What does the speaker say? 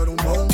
choro um bom